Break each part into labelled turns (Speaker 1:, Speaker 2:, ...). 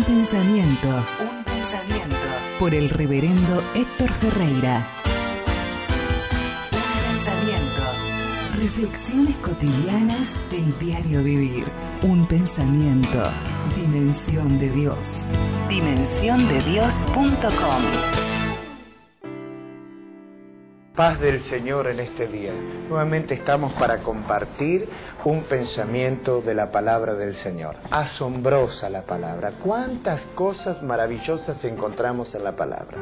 Speaker 1: Un pensamiento. Un pensamiento. Por el reverendo Héctor Ferreira. Un pensamiento. Reflexiones cotidianas del diario vivir. Un pensamiento. Dimensión de Dios. Dimensiondedios.com
Speaker 2: Paz del Señor en este día. Nuevamente estamos para compartir un pensamiento de la palabra del Señor. Asombrosa la palabra. Cuántas cosas maravillosas encontramos en la palabra.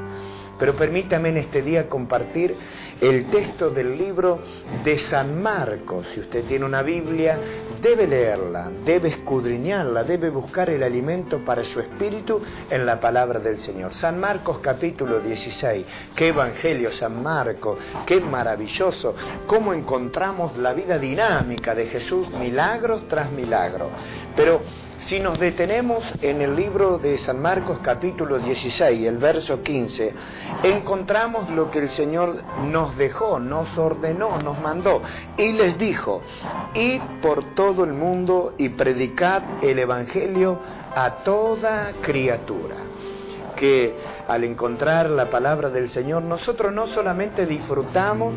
Speaker 2: Pero permítame en este día compartir el texto del libro de San Marcos. Si usted tiene una Biblia, debe leerla, debe escudriñarla, debe buscar el alimento para su espíritu en la palabra del Señor. San Marcos capítulo 16. Qué evangelio San Marcos, qué maravilloso. Cómo encontramos la vida dinámica de Jesús, milagros tras milagros. Pero si nos detenemos en el libro de San Marcos capítulo 16, el verso 15, encontramos lo que el Señor nos dejó, nos ordenó, nos mandó y les dijo, id por todo el mundo y predicad el Evangelio a toda criatura. Que al encontrar la palabra del Señor, nosotros no solamente disfrutamos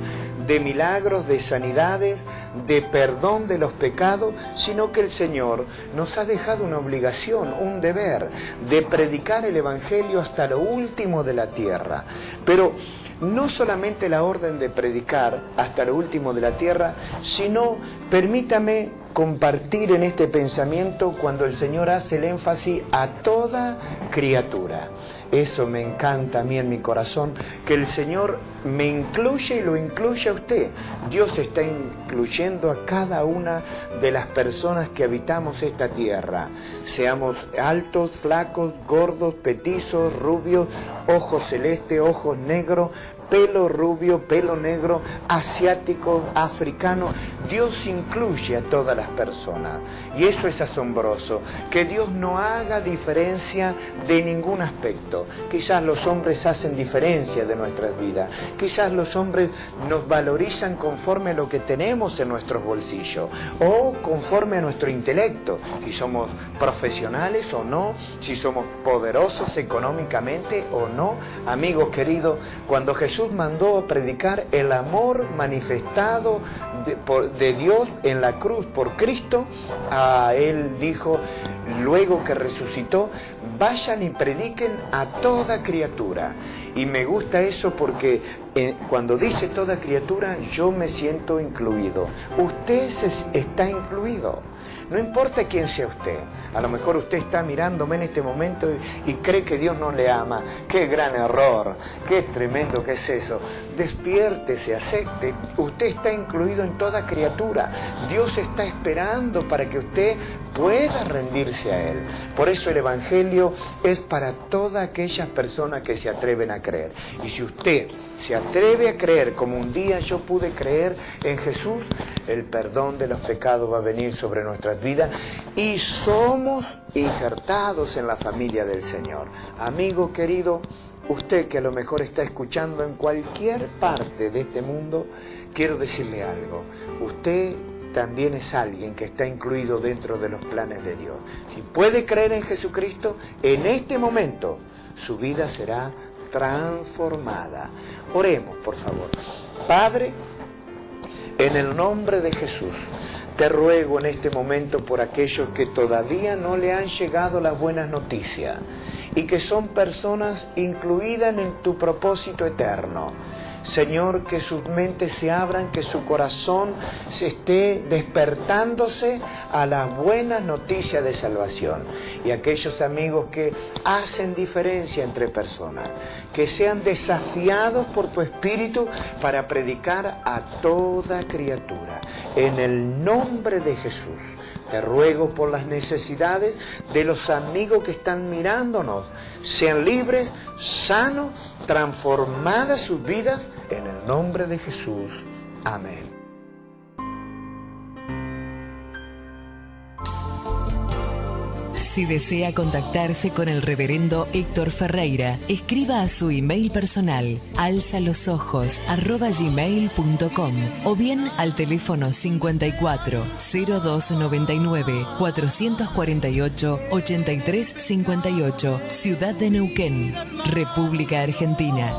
Speaker 2: de milagros, de sanidades, de perdón de los pecados, sino que el Señor nos ha dejado una obligación, un deber, de predicar el Evangelio hasta lo último de la tierra. Pero no solamente la orden de predicar hasta lo último de la tierra, sino, permítame compartir en este pensamiento cuando el Señor hace el énfasis a toda criatura. Eso me encanta a mí en mi corazón, que el Señor me incluye y lo incluye a usted. Dios está incluyendo a cada una de las personas que habitamos esta tierra. Seamos altos, flacos, gordos, petizos, rubios, ojos celestes, ojos negros, pelo rubio, pelo negro, asiático, africano. Dios incluye a todas las personas. Y eso es asombroso, que Dios no haga diferencia de ningún aspecto. Quizás los hombres hacen diferencia de nuestras vidas. Quizás los hombres nos valorizan conforme a lo que tenemos en nuestros bolsillos o conforme a nuestro intelecto, si somos profesionales o no, si somos poderosos económicamente o no. Amigos queridos, cuando Jesús mandó a predicar el amor manifestado de, Dios en la cruz por Cristo, a él dijo, luego que resucitó, vayan y prediquen a toda criatura. Y me gusta eso porque eh, cuando dice toda criatura, yo me siento incluido. Usted está incluido. No importa quién sea usted. A lo mejor usted está mirándome en este momento y, cree que Dios no le ama. Qué gran error. Qué tremendo que es eso. Despiértese, acepte. Usted está incluido en toda criatura. Dios está esperando para que usted pueda rendirse a Él. Por eso el Evangelio es para todas aquellas personas que se atreven a creer. Y si usted se atreve a creer como un día yo pude creer en Jesús, el perdón de los pecados va a venir sobre nuestras vidas y somos injertados en la familia del Señor. Amigo querido, usted que a lo mejor está escuchando en cualquier parte de este mundo, quiero decirle algo. Usted también es alguien que está incluido dentro de los planes de Dios. Si puede creer en Jesucristo, en este momento su vida será transformada. Oremos, por favor. Padre, en el nombre de Jesús, te ruego en este momento por aquellos que todavía no le han llegado las buenas noticias y que son personas incluidas en tu propósito eterno Señor, que sus mentes se abran, que su corazón se esté despertándose a las buenas noticias de salvación. Y aquellos amigos que hacen diferencia entre personas, que sean desafiados por tu Espíritu para predicar a toda criatura. En el nombre de Jesús. Te ruego por las necesidades de los amigos que están mirándonos. Sean libres, sanos, transformadas sus vidas en el nombre de Jesús. Amén.
Speaker 1: Si desea contactarse con el reverendo Héctor Ferreira, escriba a su email personal alzalosojos.gmail.com o bien al teléfono 54 0299 448 8358, Ciudad de Neuquén, República Argentina.